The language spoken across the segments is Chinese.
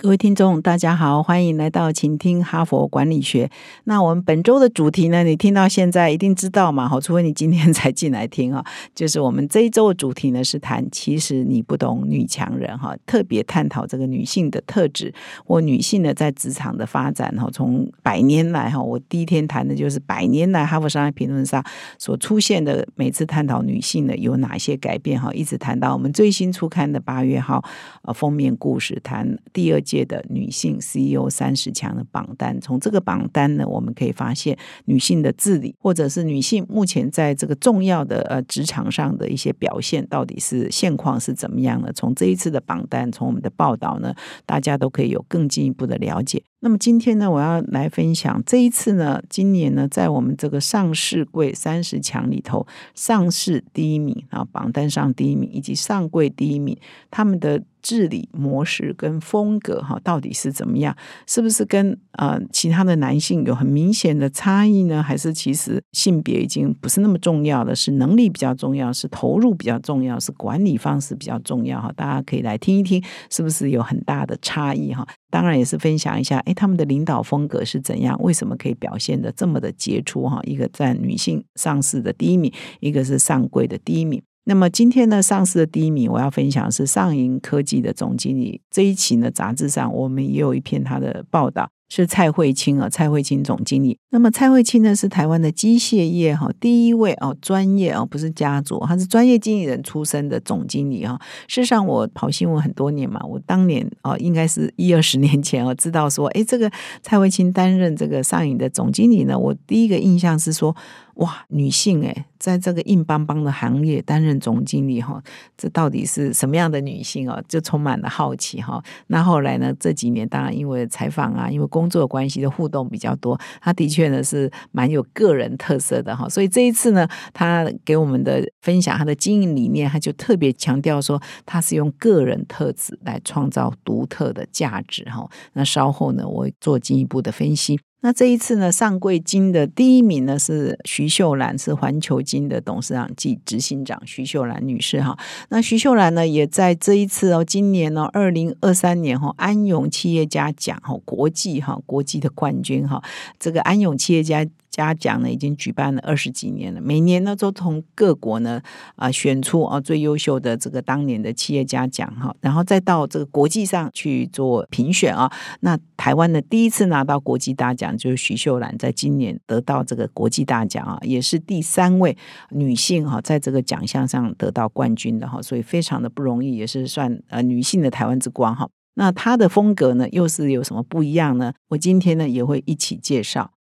各位听众，大家好，欢迎来到请听哈佛管理学。那我们本周的主题呢？你听到现在一定知道嘛？好，除非你今天才进来听啊。就是我们这一周的主题呢，是谈其实你不懂女强人哈，特别探讨这个女性的特质或女性的在职场的发展哈。从百年来哈，我第一天谈的就是百年来哈佛商业评论上所出现的每次探讨女性的有哪些改变哈，一直谈到我们最新出刊的八月号呃封面故事，谈第二。界的女性 CEO 三十强的榜单，从这个榜单呢，我们可以发现女性的治理，或者是女性目前在这个重要的呃职场上的一些表现，到底是现况是怎么样的？从这一次的榜单，从我们的报道呢，大家都可以有更进一步的了解。那么今天呢，我要来分享这一次呢，今年呢，在我们这个上市柜三十强里头，上市第一名啊，榜单上第一名，以及上柜第一名，他们的。治理模式跟风格哈，到底是怎么样？是不是跟呃其他的男性有很明显的差异呢？还是其实性别已经不是那么重要了？是能力比较重要，是投入比较重要，是管理方式比较重要哈？大家可以来听一听，是不是有很大的差异哈？当然也是分享一下，哎，他们的领导风格是怎样？为什么可以表现的这么的杰出哈？一个在女性上市的第一名，一个是上柜的第一名。那么今天呢，上市的第一名我要分享是上银科技的总经理。这一期呢，杂志上我们也有一篇他的报道。是蔡慧清啊，蔡慧清总经理。那么蔡慧清呢，是台湾的机械业哈第一位哦，专业哦，不是家族，他是专业经理人出身的总经理哈。事实上，我跑新闻很多年嘛，我当年哦，应该是一二十年前哦，知道说，哎，这个蔡慧清担任这个上影的总经理呢，我第一个印象是说，哇，女性哎，在这个硬邦邦的行业担任总经理哈，这到底是什么样的女性哦？就充满了好奇哈。那后来呢，这几年当然因为采访啊，因为工作关系的互动比较多，他的确呢是蛮有个人特色的哈，所以这一次呢，他给我们的分享他的经营理念，他就特别强调说，他是用个人特质来创造独特的价值哈。那稍后呢，我做进一步的分析。那这一次呢，上柜金的第一名呢是徐秀兰，是环球金的董事长暨执行长徐秀兰女士哈。那徐秀兰呢，也在这一次哦，今年呢，二零二三年哈，安永企业家奖哈，国际哈，国际的冠军哈，这个安永企业家。嘉奖呢已经举办了二十几年了，每年呢都从各国呢啊选出啊最优秀的这个当年的企业家奖哈，然后再到这个国际上去做评选啊。那台湾的第一次拿到国际大奖就是徐秀兰，在今年得到这个国际大奖啊，也是第三位女性哈在这个奖项上得到冠军的哈，所以非常的不容易，也是算呃女性的台湾之光哈。那她的风格呢又是有什么不一样呢？我今天呢也会一起介绍。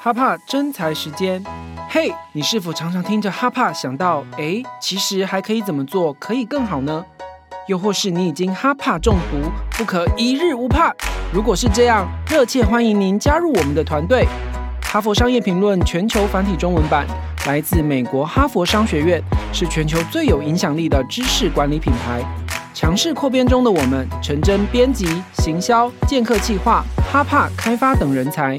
哈帕真才时间，嘿，你是否常常听着哈帕想到，哎，其实还可以怎么做可以更好呢？又或是你已经哈帕中毒，不可一日无帕？如果是这样，热切欢迎您加入我们的团队。哈佛商业评论全球繁体中文版来自美国哈佛商学院，是全球最有影响力的知识管理品牌。强势扩编中的我们，诚真编辑、行销、剑客计划、哈帕开发等人才。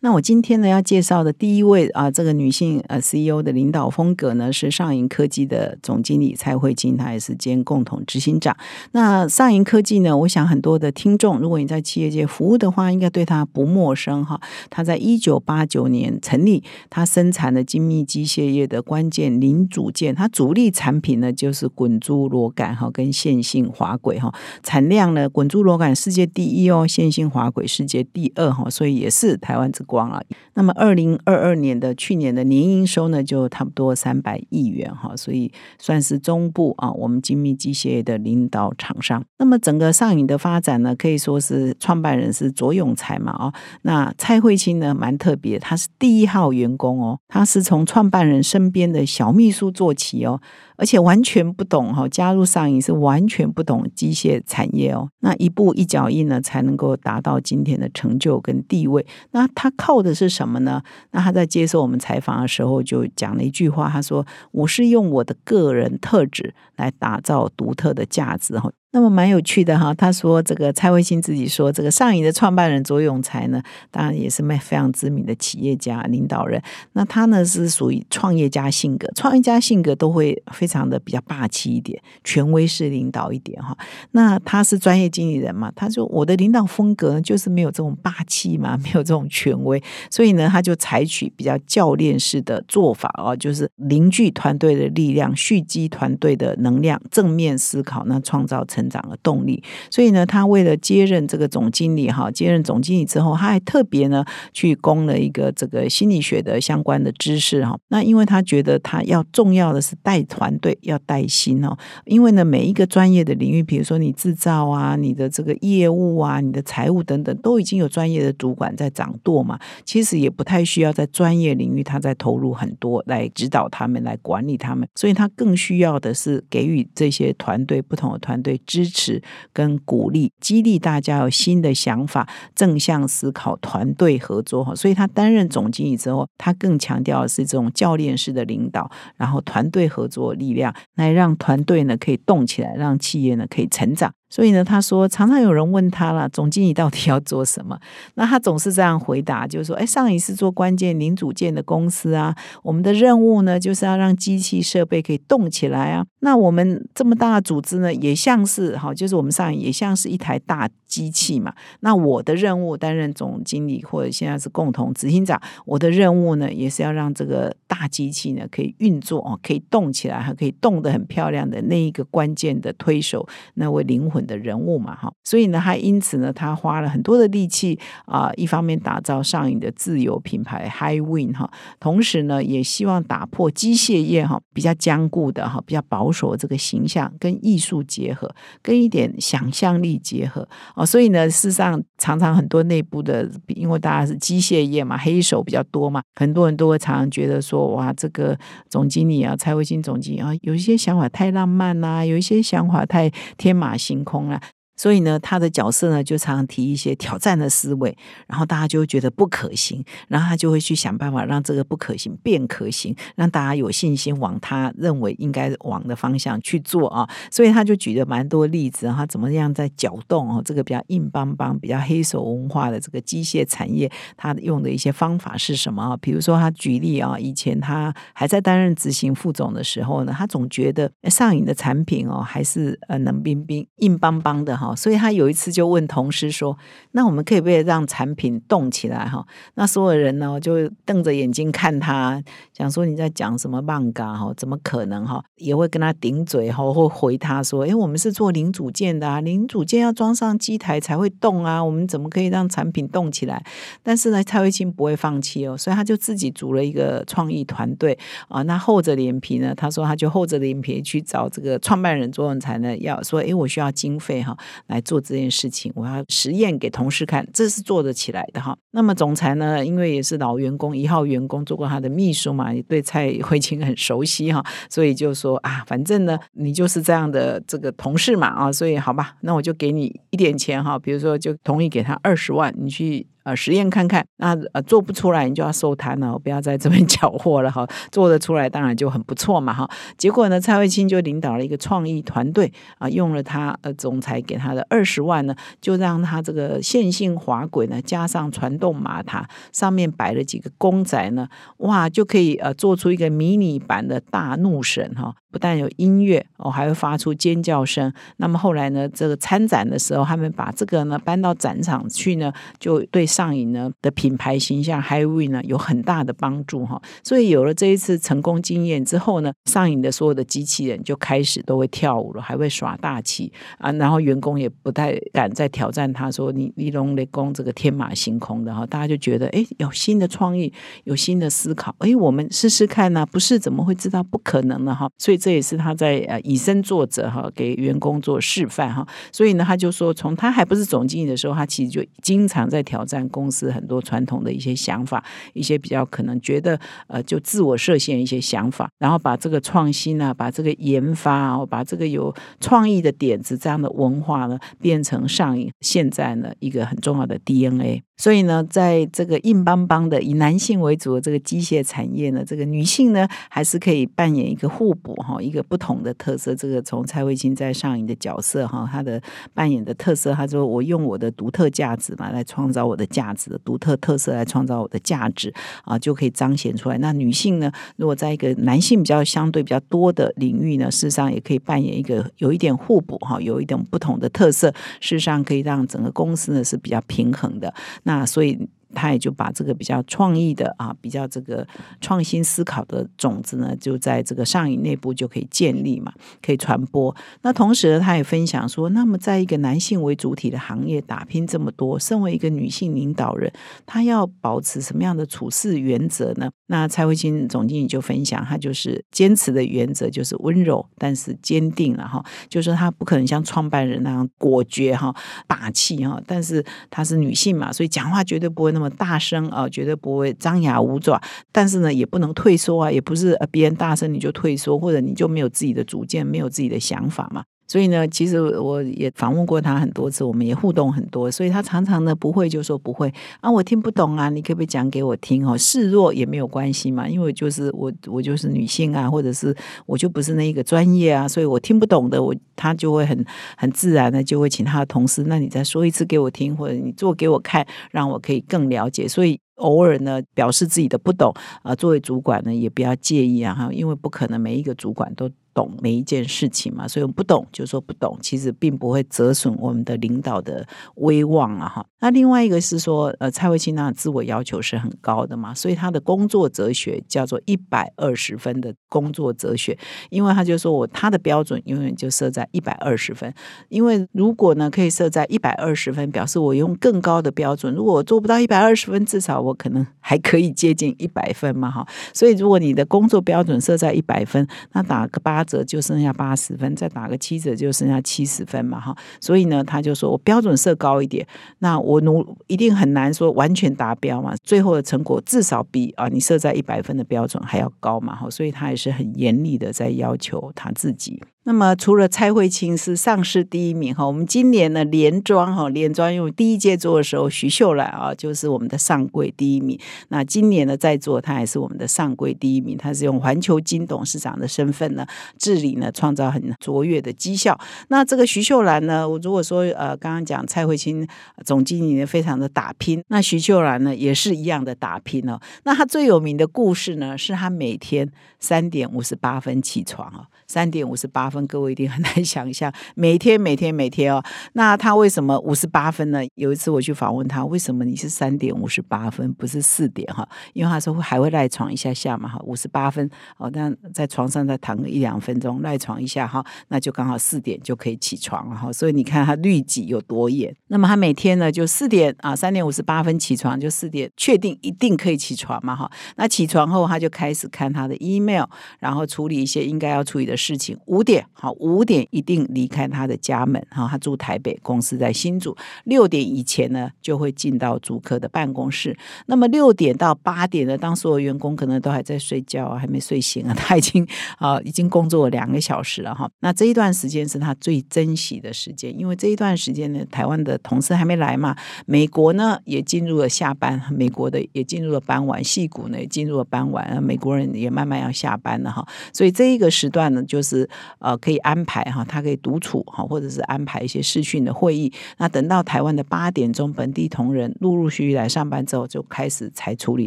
那我今天呢要介绍的第一位啊，这个女性呃 CEO 的领导风格呢是上银科技的总经理蔡慧金，她也是兼共同执行长。那上银科技呢，我想很多的听众，如果你在企业界服务的话，应该对她不陌生哈。她在一九八九年成立，它生产的精密机械业的关键零组件，它主力产品呢就是滚珠螺杆哈跟线性滑轨哈，产量呢滚珠螺杆世界第一哦，线性滑轨世界第二哈，所以也是台湾这。光啊。那么二零二二年的去年的年营收呢，就差不多三百亿元哈，所以算是中部啊，我们精密机械的领导厂商。那么整个上影的发展呢，可以说是创办人是左永才嘛啊，那蔡慧清呢蛮特别，他是第一号员工哦，他是从创办人身边的小秘书做起哦。而且完全不懂哈，加入上影是完全不懂机械产业哦。那一步一脚印呢，才能够达到今天的成就跟地位。那他靠的是什么呢？那他在接受我们采访的时候就讲了一句话，他说：“我是用我的个人特质来打造独特的价值。”。那么蛮有趣的哈，他说这个蔡慧欣自己说，这个上影的创办人左永才呢，当然也是卖非常知名的企业家领导人。那他呢是属于创业家性格，创业家性格都会非常的比较霸气一点，权威式领导一点哈。那他是专业经理人嘛，他说我的领导风格就是没有这种霸气嘛，没有这种权威，所以呢，他就采取比较教练式的做法哦，就是凝聚团队的力量，蓄积团队的能量，正面思考，那创造成。成长的动力，所以呢，他为了接任这个总经理哈，接任总经理之后，他还特别呢去攻了一个这个心理学的相关的知识哈。那因为他觉得他要重要的是带团队，要带心哦。因为呢，每一个专业的领域，比如说你制造啊，你的这个业务啊，你的财务等等，都已经有专业的主管在掌舵嘛。其实也不太需要在专业领域他在投入很多来指导他们，来管理他们。所以他更需要的是给予这些团队不同的团队。支持跟鼓励，激励大家有新的想法，正向思考，团队合作哈。所以他担任总经理之后，他更强调的是这种教练式的领导，然后团队合作力量，来让团队呢可以动起来，让企业呢可以成长。所以呢，他说常常有人问他了，总经理到底要做什么？那他总是这样回答，就是说，哎，上一次做关键零组件的公司啊，我们的任务呢，就是要让机器设备可以动起来啊。那我们这么大的组织呢，也像是哈，就是我们上也像是一台大机器嘛。那我的任务担任总经理或者现在是共同执行长，我的任务呢，也是要让这个大机器呢可以运作哦，可以动起来，还可以动得很漂亮的那一个关键的推手，那位灵魂。的人物嘛，哈，所以呢，他因此呢，他花了很多的力气啊，一方面打造上瘾的自有品牌 High Win 哈，同时呢，也希望打破机械业哈比较坚固的哈比较保守的这个形象，跟艺术结合，跟一点想象力结合哦，所以呢，事实上常常很多内部的，因为大家是机械业嘛，黑手比较多嘛，很多人都会常常觉得说，哇，这个总经理啊，蔡慧新总经理啊，有一些想法太浪漫啦，有一些想法太天马行。空了。所以呢，他的角色呢就常常提一些挑战的思维，然后大家就会觉得不可行，然后他就会去想办法让这个不可行变可行，让大家有信心往他认为应该往的方向去做啊。所以他就举了蛮多例子，他怎么样在搅动哦这个比较硬邦邦、比较黑手文化的这个机械产业，他用的一些方法是什么啊？比如说他举例啊，以前他还在担任执行副总的时候呢，他总觉得上瘾的产品哦还是呃冷冰冰、硬邦邦的哈。所以他有一次就问同事说：“那我们可以不可以让产品动起来？”哈，那所有人呢就瞪着眼睛看他，讲说你在讲什么漫嘎？哈，怎么可能？哈，也会跟他顶嘴，哈，或回他说：“哎，我们是做零组件的啊，零组件要装上机台才会动啊，我们怎么可以让产品动起来？”但是呢，蔡慧清不会放弃哦，所以他就自己组了一个创意团队啊。那厚着脸皮呢，他说他就厚着脸皮去找这个创办人周文才呢，要说：“哎，我需要经费哈。”来做这件事情，我要实验给同事看，这是做得起来的哈。那么总裁呢，因为也是老员工，一号员工，做过他的秘书嘛，也对蔡慧清很熟悉哈，所以就说啊，反正呢，你就是这样的这个同事嘛啊，所以好吧，那我就给你一点钱哈，比如说就同意给他二十万，你去。呃，实验看看，那呃做不出来，你就要收摊了，不要在这边 搅和了哈。做得出来，当然就很不错嘛哈。结果呢，蔡慧清就领导了一个创意团队啊，用了他呃总裁给他的二十万呢，就让他这个线性滑轨呢，加上传动马达，上面摆了几个公仔呢，哇，就可以呃做出一个迷你版的大怒神哈。不但有音乐哦，还会发出尖叫声。那么后来呢，这个参展的时候，他们把这个呢搬到展场去呢，就对。上瘾呢的品牌形象 Highway 呢有很大的帮助哈。所以有了这一次成功经验之后呢，上瘾的所有的机器人就开始都会跳舞了，还会耍大气啊，然后员工也不太敢再挑战他说你你龙雷公这个天马行空的哈，大家就觉得哎有新的创意，有新的思考，哎我们试试看呢，不是怎么会知道不可能呢哈？所以这也是他在呃以身作则哈，给员工做示范哈。所以呢，他就说从他还不是总经理的时候，他其实就经常在挑战公司很多传统的一些想法，一些比较可能觉得呃就自我设限一些想法，然后把这个创新啊，把这个研发啊，把这个有创意的点子这样的文化呢，变成上瘾现在呢一个很重要的 DNA。所以呢，在这个硬邦邦的以男性为主的这个机械产业呢，这个女性呢还是可以扮演一个互补哈，一个不同的特色。这个从蔡慧清在上映的角色哈，她的扮演的特色，她说我用我的独特价值嘛，来创造我的价值的独特特色来创造我的价值啊，就可以彰显出来。那女性呢，如果在一个男性比较相对比较多的领域呢，事实上也可以扮演一个有一点互补哈，有一点不同的特色，事实上可以让整个公司呢是比较平衡的。那所以。他也就把这个比较创意的啊，比较这个创新思考的种子呢，就在这个上影内部就可以建立嘛，可以传播。那同时呢，他也分享说，那么在一个男性为主体的行业打拼这么多，身为一个女性领导人，她要保持什么样的处事原则呢？那蔡慧清总经理就分享，他就是坚持的原则就是温柔，但是坚定了哈，就是说他不可能像创办人那样果决哈、霸气哈，但是她是女性嘛，所以讲话绝对不会那么大声啊，绝对不会张牙舞爪，但是呢，也不能退缩啊，也不是别人大声你就退缩，或者你就没有自己的主见，没有自己的想法嘛。所以呢，其实我也访问过他很多次，我们也互动很多，所以他常常呢不会就说不会啊，我听不懂啊，你可不可以讲给我听哦？示弱也没有关系嘛，因为就是我我就是女性啊，或者是我就不是那一个专业啊，所以我听不懂的，我他就会很很自然的就会请他的同事，那你再说一次给我听，或者你做给我看，让我可以更了解。所以偶尔呢表示自己的不懂啊，作为主管呢也不要介意啊哈，因为不可能每一个主管都。懂每一件事情嘛，所以我们不懂就说不懂，其实并不会折损我们的领导的威望啊哈。那另外一个是说，呃，蔡慧清那自我要求是很高的嘛，所以他的工作哲学叫做一百二十分的工作哲学，因为他就说我他的标准永远就设在一百二十分，因为如果呢可以设在一百二十分，表示我用更高的标准，如果我做不到一百二十分，至少我可能还可以接近一百分嘛哈。所以如果你的工作标准设在一百分，那打个八。折就剩下八十分，再打个七折就剩下七十分嘛，哈，所以呢，他就说我标准设高一点，那我努一定很难说完全达标嘛，最后的成果至少比啊你设在一百分的标准还要高嘛，哈，所以他也是很严厉的在要求他自己。那么除了蔡慧清是上市第一名哈，我们今年呢连庄哈连庄，用第一届做的时候徐秀兰啊就是我们的上柜第一名，那今年呢在做他也是我们的上柜第一名，他是用环球金董事长的身份呢治理呢创造很卓越的绩效。那这个徐秀兰呢，我如果说呃刚刚讲蔡慧清总经理呢非常的打拼，那徐秀兰呢也是一样的打拼哦。那他最有名的故事呢是他每天三点五十八分起床啊。三点五十八分，各位一定很难 想象，每天每天每天哦，那他为什么五十八分呢？有一次我去访问他，为什么你是三点五十八分，不是四点哈？因为他说还会赖床一下下嘛哈，五十八分哦，那在床上再躺个一两分钟，赖床一下哈，那就刚好四点就可以起床了哈。所以你看他律己有多严。那么他每天呢就四点啊，三点五十八分起床，就四点确定一定可以起床嘛哈。那起床后他就开始看他的 email，然后处理一些应该要处理的。事情五点好，五点一定离开他的家门哈。他住台北，公司在新竹。六点以前呢，就会进到主客的办公室。那么六点到八点呢，当所有员工可能都还在睡觉啊，还没睡醒啊，他已经啊已经工作了两个小时了哈。那这一段时间是他最珍惜的时间，因为这一段时间呢，台湾的同事还没来嘛，美国呢也进入了下班，美国的也进入了傍晚，戏骨呢也进入了傍晚，美国人也慢慢要下班了哈。所以这一个时段呢。就是呃可以安排哈，他可以独处哈，或者是安排一些视讯的会议。那等到台湾的八点钟，本地同仁陆陆续续来上班之后，就开始才处理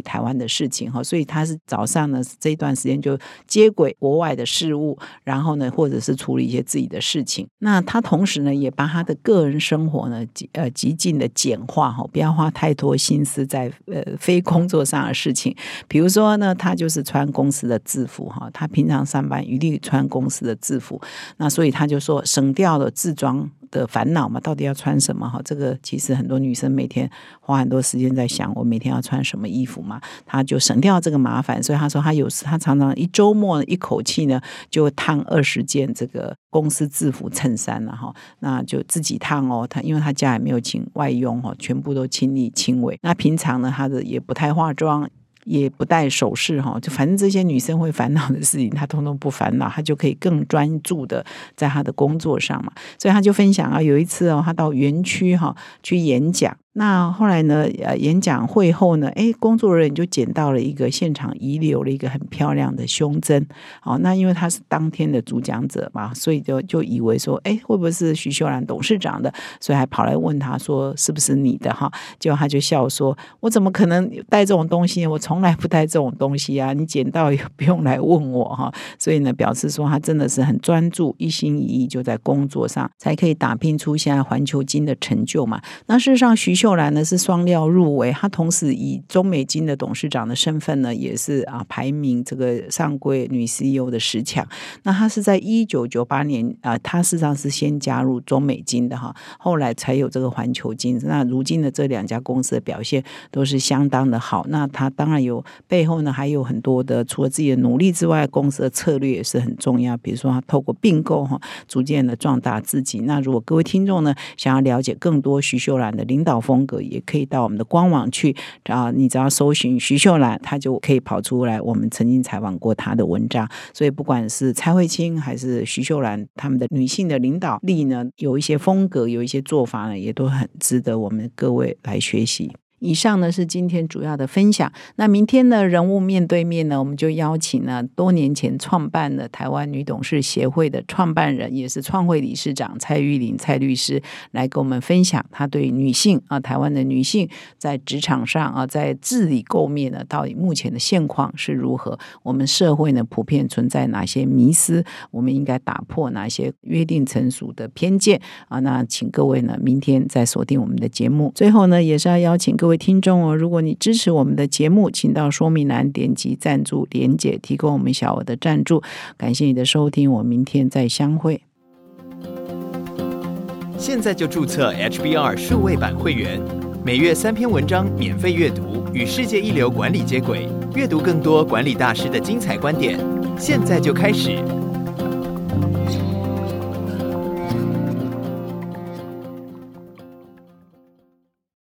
台湾的事情哈。所以他是早上呢这一段时间就接轨国外的事务，然后呢或者是处理一些自己的事情。那他同时呢也把他的个人生活呢呃极尽的简化哈，不要花太多心思在呃非工作上的事情。比如说呢，他就是穿公司的制服哈，他平常上班一律穿公司的制服，那所以他就说省掉了自装的烦恼嘛，到底要穿什么哈？这个其实很多女生每天花很多时间在想，我每天要穿什么衣服嘛，他就省掉这个麻烦，所以他说他有时他常常一周末一口气呢就烫二十件这个公司制服衬衫了哈，那就自己烫哦，他因为他家也没有请外佣哈，全部都亲力亲为。那平常呢，他的也不太化妆。也不戴首饰哈，就反正这些女生会烦恼的事情，她通通不烦恼，她就可以更专注的在她的工作上嘛。所以她就分享啊，有一次哦，她到园区哈去演讲。那后来呢？呃，演讲会后呢，哎，工作人员就捡到了一个现场遗留了一个很漂亮的胸针。好，那因为他是当天的主讲者嘛，所以就就以为说，哎，会不会是徐秀兰董事长的？所以还跑来问他说，是不是你的？哈，结果他就笑说，我怎么可能带这种东西？我从来不带这种东西啊！你捡到也不用来问我哈。所以呢，表示说他真的是很专注，一心一意就在工作上，才可以打拼出现在环球金的成就嘛。那事实上，徐。秀兰呢是双料入围，她同时以中美金的董事长的身份呢，也是啊排名这个上柜女 CEO 的十强。那她是在一九九八年啊，她事实上是先加入中美金的哈，后来才有这个环球金。那如今的这两家公司的表现都是相当的好。那她当然有背后呢还有很多的，除了自己的努力之外，公司的策略也是很重要。比如说，她透过并购哈，逐渐的壮大自己。那如果各位听众呢想要了解更多徐秀兰的领导风，风格也可以到我们的官网去啊，你只要搜寻徐秀兰，她就可以跑出来。我们曾经采访过她的文章，所以不管是蔡慧清还是徐秀兰，她们的女性的领导力呢，有一些风格，有一些做法呢，也都很值得我们各位来学习。以上呢是今天主要的分享。那明天呢人物面对面呢，我们就邀请了多年前创办的台湾女董事协会的创办人，也是创会理事长蔡玉玲蔡律师来跟我们分享，他对女性啊，台湾的女性在职场上啊，在治理构面呢，到底目前的现况是如何？我们社会呢普遍存在哪些迷思？我们应该打破哪些约定成熟的偏见啊？那请各位呢明天再锁定我们的节目。最后呢，也是要邀请各位。位听众哦，如果你支持我们的节目，请到说明栏点击赞助连结，提供我们小额的赞助。感谢你的收听，我明天再相会。现在就注册 HBR 数位版会员，每月三篇文章免费阅读，与世界一流管理接轨，阅读更多管理大师的精彩观点。现在就开始。